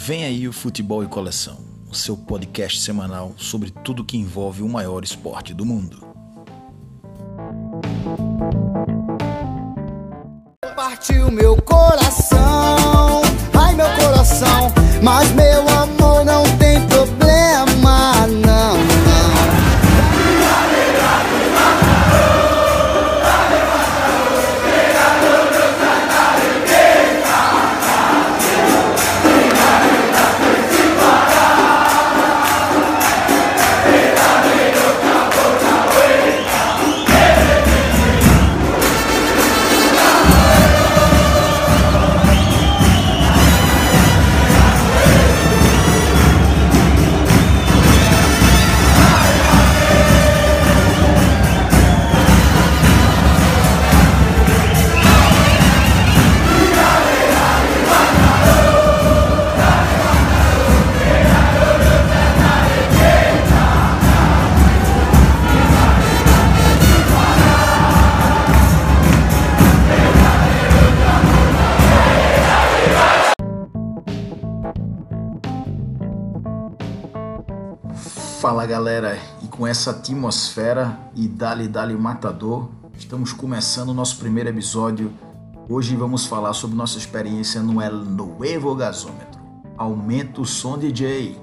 Vem aí o Futebol e Coleção, o seu podcast semanal sobre tudo que envolve o maior esporte do mundo. Partiu meu coração, ai meu coração, mas galera, e com essa atmosfera e Dali Dali Matador, estamos começando o nosso primeiro episódio. Hoje vamos falar sobre nossa experiência no El Nuevo Gasômetro. Aumenta o som DJ.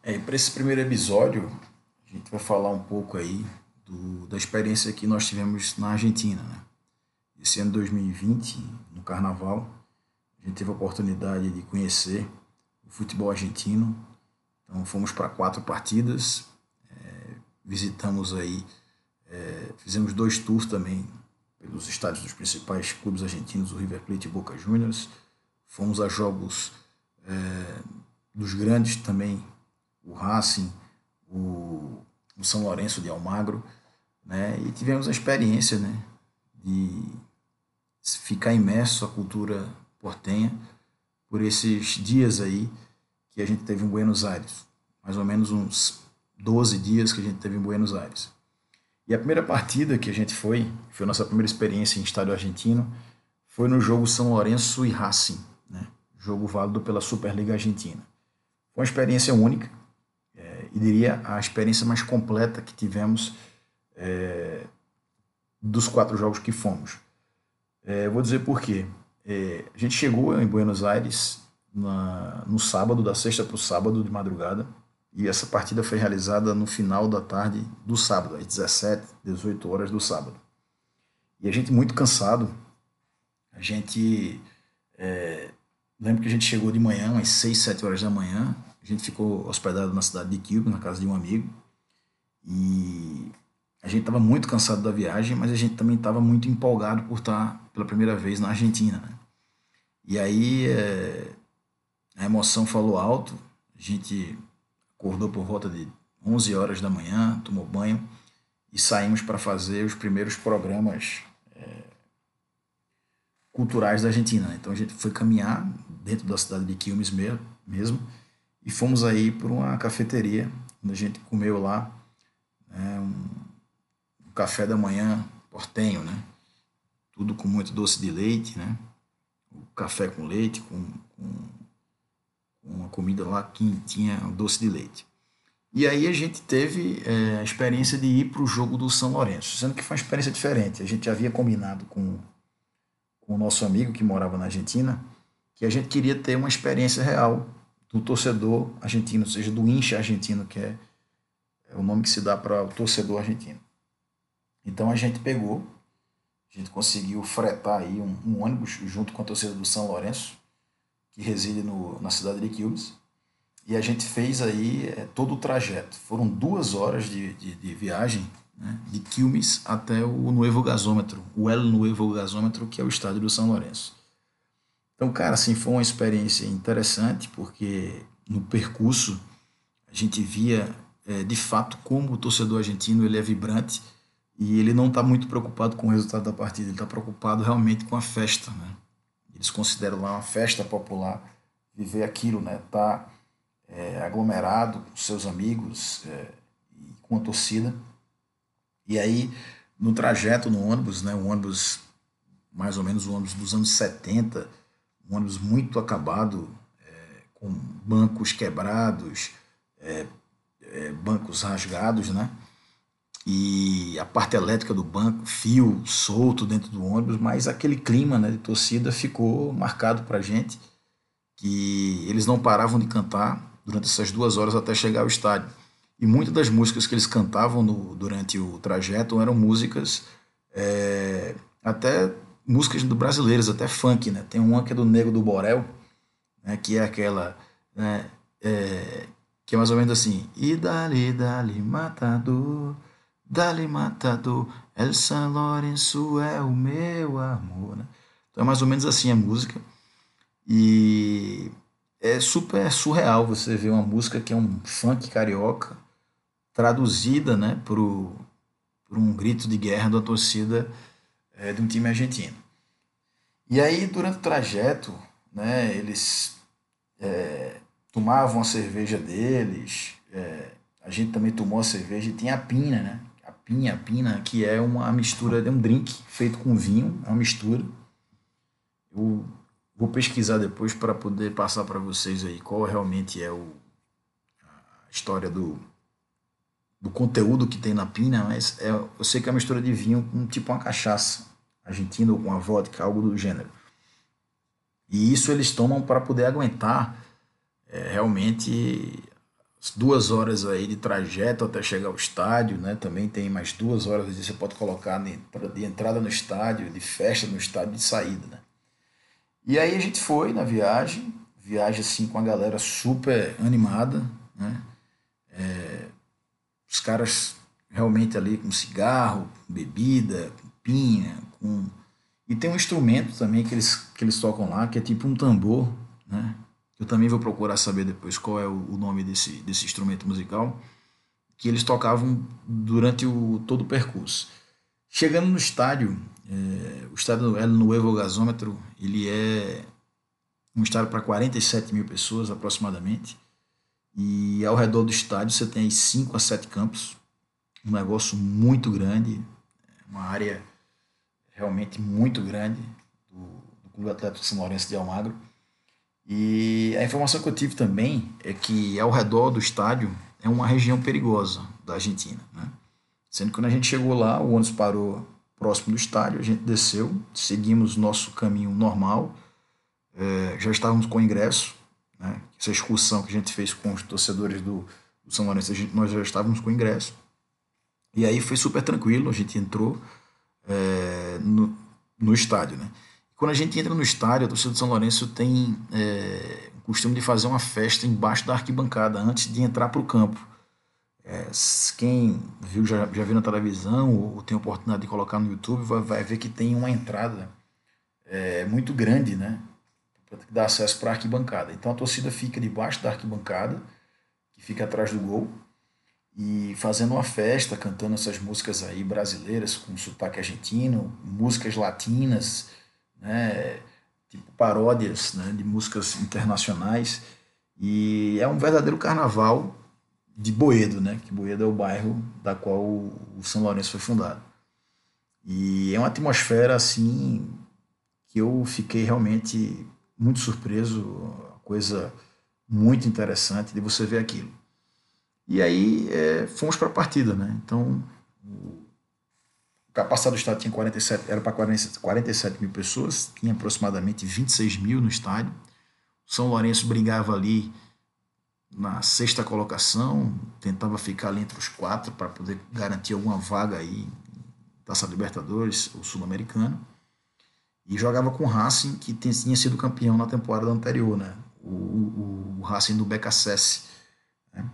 É, para esse primeiro episódio, a gente vai falar um pouco aí do, da experiência que nós tivemos na Argentina. Né? Esse ano 2020, no Carnaval, a gente teve a oportunidade de conhecer o futebol argentino. Então fomos para quatro partidas, é, visitamos aí, é, fizemos dois tours também pelos estádios dos principais clubes argentinos, o River Plate e Boca Juniors. Fomos a jogos é, dos grandes também, o Racing, o, o São Lourenço de Almagro, né? E tivemos a experiência, né, de ficar imerso à cultura portenha por esses dias aí que a gente teve em Buenos Aires. Mais ou menos uns 12 dias que a gente teve em Buenos Aires. E a primeira partida que a gente foi, foi a nossa primeira experiência em estádio argentino, foi no jogo São Lourenço e Racing, né? jogo válido pela Superliga Argentina. Foi uma experiência única, é, e diria a experiência mais completa que tivemos é, dos quatro jogos que fomos. É, vou dizer por quê. É, a gente chegou em Buenos Aires na, no sábado, da sexta para o sábado de madrugada, e essa partida foi realizada no final da tarde do sábado, às 17, 18 horas do sábado. E a gente muito cansado, a gente. É, lembro que a gente chegou de manhã, umas 6, 7 horas da manhã, a gente ficou hospedado na cidade de Quilmes, na casa de um amigo, e a gente estava muito cansado da viagem, mas a gente também estava muito empolgado por estar pela primeira vez na Argentina. Né? E aí é, a emoção falou alto, a gente acordou por volta de 11 horas da manhã, tomou banho e saímos para fazer os primeiros programas é, culturais da Argentina. Né? Então a gente foi caminhar dentro da cidade de Quilmes mesmo e fomos aí para uma cafeteria onde a gente comeu lá né, um, um café da manhã portenho, né? Tudo com muito doce de leite, né? O café com leite, com, com, uma comida lá que tinha doce de leite. E aí a gente teve é, a experiência de ir para o jogo do São Lourenço, sendo que foi uma experiência diferente. A gente havia combinado com, com o nosso amigo que morava na Argentina que a gente queria ter uma experiência real do torcedor argentino, ou seja, do incha argentino, que é, é o nome que se dá para o torcedor argentino. Então a gente pegou, a gente conseguiu fretar aí um, um ônibus junto com a torcida do São Lourenço, que reside no, na cidade de Quilmes, e a gente fez aí é, todo o trajeto. Foram duas horas de, de, de viagem né, de Quilmes até o Nuevo Gasômetro, o El Nuevo Gasômetro, que é o estádio do São Lourenço. Então, cara, assim, foi uma experiência interessante, porque no percurso a gente via é, de fato como o torcedor argentino ele é vibrante e ele não está muito preocupado com o resultado da partida, ele está preocupado realmente com a festa. Né? Eles consideram lá uma festa popular, viver aquilo, né? Tá é, aglomerado com seus amigos é, e com a torcida. E aí, no trajeto no ônibus, né? O ônibus mais ou menos um ônibus dos anos 70, um ônibus muito acabado, é, com bancos quebrados, é, é, bancos rasgados, né? E a parte elétrica do banco, fio solto dentro do ônibus, mas aquele clima né, de torcida ficou marcado para gente que eles não paravam de cantar durante essas duas horas até chegar ao estádio. E muitas das músicas que eles cantavam no, durante o trajeto eram músicas, é, até músicas do brasileiras, até funk, né? Tem uma que é do Nego do Borel, né, que é aquela, né, é, que é mais ou menos assim, e dali, dali, matador, dali, matador, El San Lourenço é o meu amor, né? Então é mais ou menos assim a música. E é super surreal você ver uma música que é um funk carioca traduzida né, por, por um grito de guerra da torcida é, de um time argentino. E aí, durante o trajeto, né, eles é, tomavam a cerveja deles, é, a gente também tomou a cerveja e tinha a pinha, né? Pinha, pina, que é uma mistura, é um drink feito com vinho, é uma mistura. Eu vou pesquisar depois para poder passar para vocês aí qual realmente é o, a história do, do conteúdo que tem na pina, mas é, eu sei que é uma mistura de vinho com tipo uma cachaça argentina ou com uma vodka, algo do gênero. E isso eles tomam para poder aguentar é, realmente duas horas aí de trajeto até chegar ao estádio, né? Também tem mais duas horas que você pode colocar de entrada no estádio, de festa no estádio, de saída, né? E aí a gente foi na viagem, viagem assim com a galera super animada, né? É, os caras realmente ali com cigarro, com bebida, com pinha, com... E tem um instrumento também que eles, que eles tocam lá, que é tipo um tambor, né? Eu também vou procurar saber depois qual é o, nome desse, desse instrumento musical, que eles tocavam durante o, todo o percurso. Chegando no estádio, é, o estádio El Nuevo Gasômetro, ele é um estádio para 47 mil pessoas aproximadamente. E ao redor do estádio você tem 5 a 7 campos, um negócio muito grande, uma área realmente muito grande do, do Clube Atlético São Lourenço de Almagro. E a informação que eu tive também é que ao redor do estádio é uma região perigosa da Argentina. Né? Sendo que quando a gente chegou lá, o ônibus parou próximo do estádio, a gente desceu, seguimos nosso caminho normal, é, já estávamos com ingresso, né? Essa excursão que a gente fez com os torcedores do, do São Lourenço, gente, nós já estávamos com ingresso. E aí foi super tranquilo, a gente entrou é, no, no estádio. Né? Quando a gente entra no estádio, a torcida do São Lourenço tem é, o costume de fazer uma festa embaixo da arquibancada antes de entrar para o campo. É, quem viu já, já viu na televisão ou tem oportunidade de colocar no YouTube vai, vai ver que tem uma entrada é, muito grande, né? que dá acesso para a arquibancada. Então a torcida fica debaixo da arquibancada, que fica atrás do gol, e fazendo uma festa, cantando essas músicas aí brasileiras com sotaque argentino, músicas latinas, né, tipo paródias né, de músicas internacionais. E é um verdadeiro carnaval de Boedo, né, que Boedo é o bairro da qual o São Lourenço foi fundado. E é uma atmosfera assim que eu fiquei realmente muito surpreso, coisa muito interessante de você ver aquilo. E aí é, fomos para a partida, né? Então, capacidade do estádio tinha 47, era para 47, 47 mil pessoas, tinha aproximadamente 26 mil no estádio. O São Lourenço brigava ali na sexta colocação, tentava ficar ali entre os quatro para poder garantir alguma vaga aí, Taça Libertadores ou Sul-Americano e jogava com o Racing, que tinha sido campeão na temporada anterior, né? o, o, o Racing do BKSS. Né?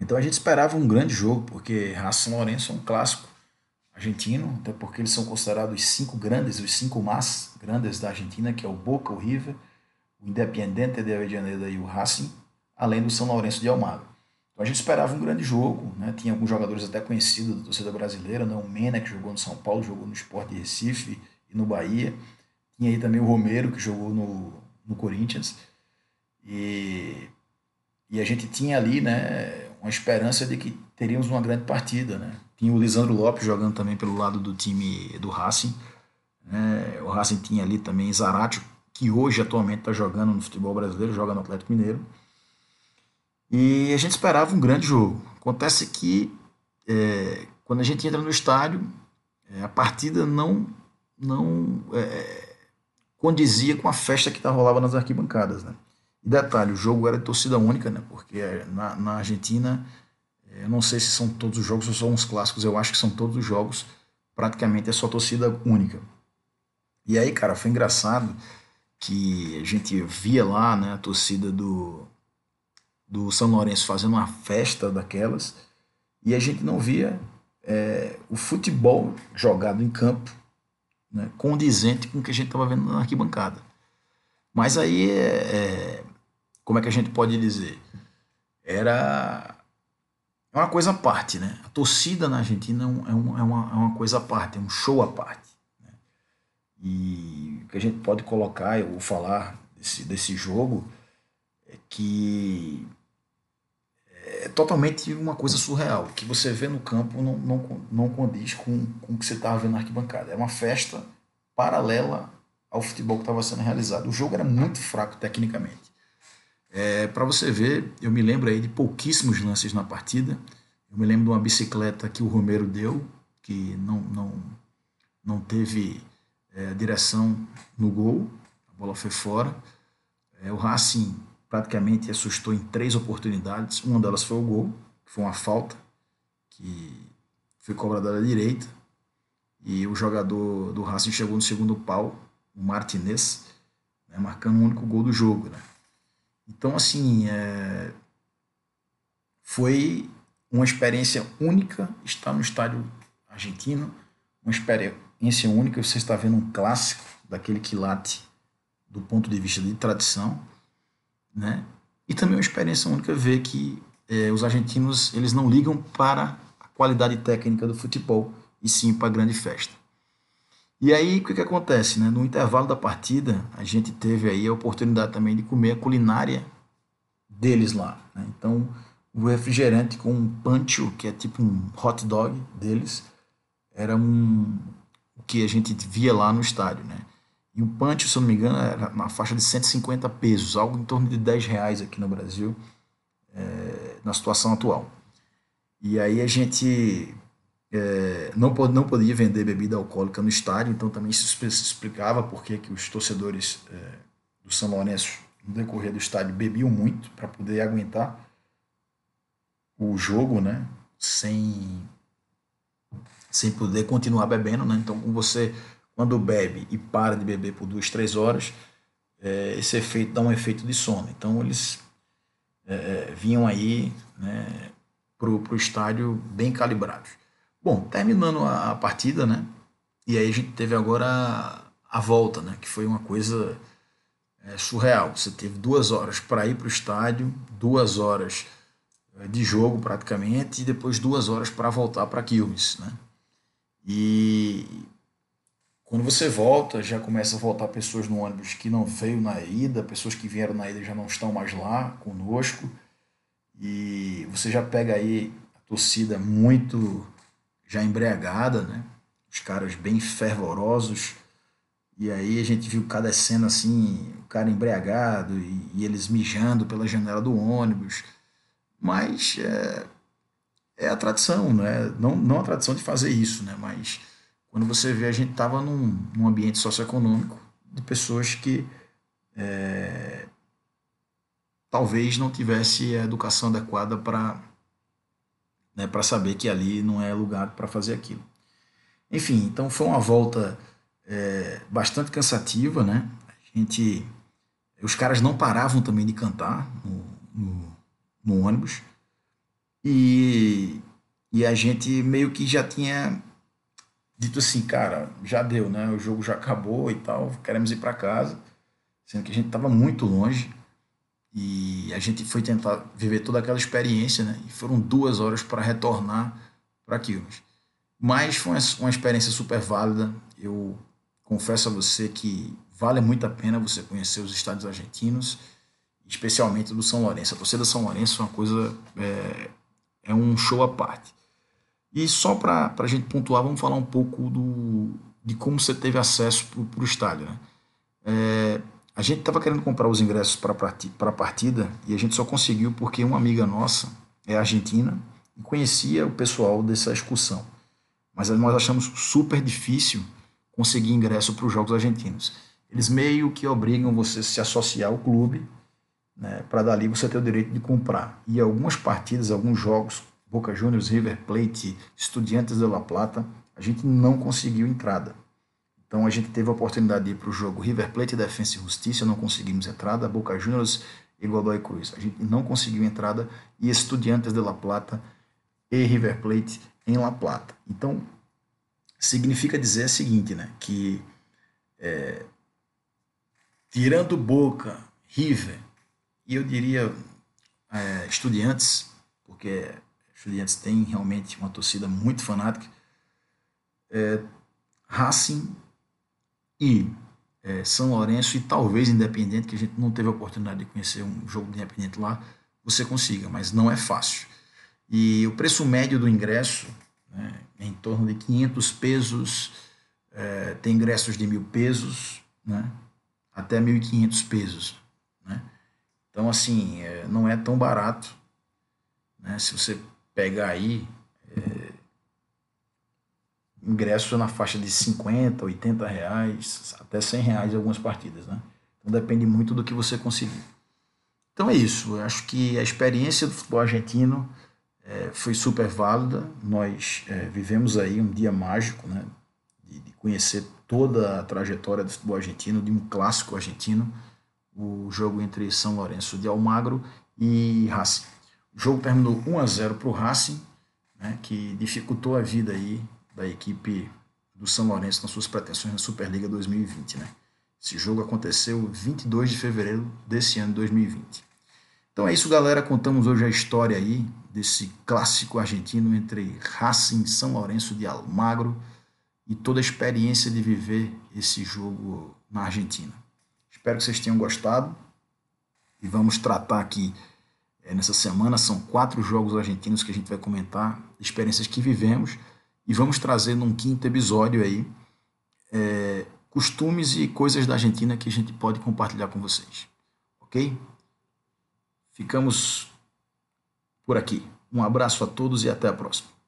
Então a gente esperava um grande jogo, porque Racing Lourenço é um clássico argentino, até porque eles são considerados os cinco grandes, os cinco mais grandes da Argentina, que é o Boca, o River, o Independiente de Avellaneda e o Racing, além do São Lourenço de Almagro. Então a gente esperava um grande jogo, né? tinha alguns jogadores até conhecidos da torcida brasileira, né? o Mena, que jogou no São Paulo, jogou no Sport de Recife, e no Bahia. Tinha aí também o Romero, que jogou no, no Corinthians. E, e a gente tinha ali né, uma esperança de que teríamos uma grande partida. Né? Tinha o Lisandro Lopes jogando também pelo lado do time do Racing. Né? O Racing tinha ali também Zarate, que hoje atualmente está jogando no futebol brasileiro, joga no Atlético Mineiro. E a gente esperava um grande jogo. Acontece que é, quando a gente entra no estádio, é, a partida não, não é, condizia com a festa que tá, rolava nas arquibancadas. Né? E detalhe, o jogo era de torcida única, né? porque na, na Argentina, é, eu não sei se são todos os jogos ou são uns clássicos, eu acho que são todos os jogos, praticamente é só torcida única. E aí, cara, foi engraçado que a gente via lá né, a torcida do, do São Lourenço fazendo uma festa daquelas e a gente não via é, o futebol jogado em campo né, condizente com o que a gente estava vendo na arquibancada. Mas aí, é, é, como é que a gente pode dizer? Era uma coisa à parte, né? A torcida na Argentina é, um, é, uma, é uma coisa à parte, é um show à parte. Né? E o que a gente pode colocar ou falar desse, desse jogo é que é totalmente uma coisa surreal. O que você vê no campo não, não, não condiz com, com o que você estava vendo na arquibancada. É uma festa paralela ao futebol que estava sendo realizado. O jogo era muito fraco tecnicamente. É, Para você ver, eu me lembro aí de pouquíssimos lances na partida. Eu me lembro de uma bicicleta que o Romero deu, que não, não, não teve é, direção no gol, a bola foi fora. É, o Racing praticamente assustou em três oportunidades. Uma delas foi o gol, que foi uma falta, que foi cobrada da direita. E o jogador do Racing chegou no segundo pau, o Martinez, né, marcando o único gol do jogo. Né? Então, assim, é... foi uma experiência única estar no estádio argentino, uma experiência única. Você está vendo um clássico daquele quilate do ponto de vista de tradição né? E também uma experiência única ver que é, os argentinos eles não ligam para a qualidade técnica do futebol e sim para a grande festa. E aí o que, que acontece, né? No intervalo da partida a gente teve aí a oportunidade também de comer a culinária deles lá. Né? Então o refrigerante com um pancho que é tipo um hot dog deles era um o que a gente via lá no estádio, né? E o punch, se eu não me engano, era na faixa de 150 pesos, algo em torno de 10 reais aqui no Brasil, é, na situação atual. E aí a gente é, não, não podia vender bebida alcoólica no estádio, então também se explicava por que os torcedores é, do São Lourenço, no decorrer do estádio, bebiam muito para poder aguentar o jogo, né? Sem, sem poder continuar bebendo, né? Então, você quando bebe e para de beber por duas, três horas, é, esse efeito dá um efeito de sono. Então eles é vinham aí né, para o estádio bem calibrados. Bom, terminando a, partida, né? E aí a gente teve agora a, a volta, né? Que foi uma coisa é, surreal. Você teve duas horas para ir para o estádio, duas horas é, de jogo praticamente, e depois duas horas para voltar para Quilmes, né? E quando você volta, já começa a voltar pessoas no ônibus que não veio na ida, pessoas que vieram na ida já não estão mais lá conosco. E você já pega aí a torcida muito já embriagada, né? Os caras bem fervorosos. E aí a gente viu cada cena assim, o cara embriagado e, e eles mijando pela janela do ônibus. Mas é, é a tradição, né? Não, não a tradição de fazer isso, né? Mas quando você vê, a gente estava num, num ambiente socioeconômico de pessoas que é, talvez não tivesse a educação adequada para né, para saber que ali não é lugar para fazer aquilo. Enfim, então foi uma volta é, bastante cansativa, né? A gente, os caras não paravam também de cantar no, no, no ônibus e, e a gente meio que já tinha dito assim, cara, já deu, né? O jogo já acabou e tal, queremos ir para casa, sendo que a gente estava muito longe e a gente foi tentar viver toda aquela experiência, né? E foram duas horas para retornar para Quilmes. Mas foi uma experiência super válida. Eu confesso a você que vale muito a pena você conhecer os estádios argentinos, especialmente do São Lourenço. A torcida do São Lourenço é uma coisa, é, é um show à parte. E só para a gente pontuar, vamos falar um pouco do, de como você teve acesso para o estádio. Né? É, a gente estava querendo comprar os ingressos para a partida e a gente só conseguiu porque uma amiga nossa é argentina e conhecia o pessoal dessa excursão. Mas nós achamos super difícil conseguir ingresso para os jogos argentinos. Eles meio que obrigam você a se associar ao clube, né, para dali você ter o direito de comprar. E algumas partidas, alguns jogos, Boca Juniors, River Plate, Estudiantes de La Plata, a gente não conseguiu entrada. Então a gente teve a oportunidade de ir para o jogo River Plate, Defensa e Justiça, não conseguimos entrada, Boca Juniors e Godoy Cruz. A gente não conseguiu entrada e Estudiantes de La Plata e River Plate em La Plata. Então significa dizer o seguinte, né, que é, tirando Boca, River e eu diria é, Estudiantes, porque Estudiantes tem realmente uma torcida muito fanática, é, Racing e é, São Lourenço e talvez Independente, que a gente não teve a oportunidade de conhecer um jogo de Independente lá, você consiga, mas não é fácil. E o preço médio do ingresso né, é em torno de 500 pesos, é, tem ingressos de mil pesos, né, até 1.500 pesos. Né? Então, assim, é, não é tão barato. Né? Se você pegar aí, é, ingresso na faixa de 50, 80 reais, até 100 reais algumas partidas, né? Então depende muito do que você conseguir. Então é isso. Eu acho que a experiência do futebol argentino é, foi super válida. Nós é, vivemos aí um dia mágico, né? De, de, conhecer toda a trajetória do futebol argentino, de um clássico argentino, o jogo entre São Lourenço de Almagro e Racing. O jogo terminou 1 a 0 para o Racing, né? Que dificultou a vida aí da equipe do São Lourenço nas suas pretensões na Superliga 2020. Né? Esse jogo aconteceu 22 de fevereiro desse ano 2020. Então é isso, galera. Contamos hoje a história aí desse clássico argentino entre Racing e São Lourenço de Almagro e toda a experiência de viver esse jogo na Argentina. Espero que vocês tenham gostado e vamos tratar aqui é, nessa semana. São quatro jogos argentinos que a gente vai comentar, experiências que vivemos e vamos trazer num quinto episódio aí é, costumes e coisas da Argentina que a gente pode compartilhar com vocês. Ok? Ficamos por aqui. Um abraço a todos e até a próxima.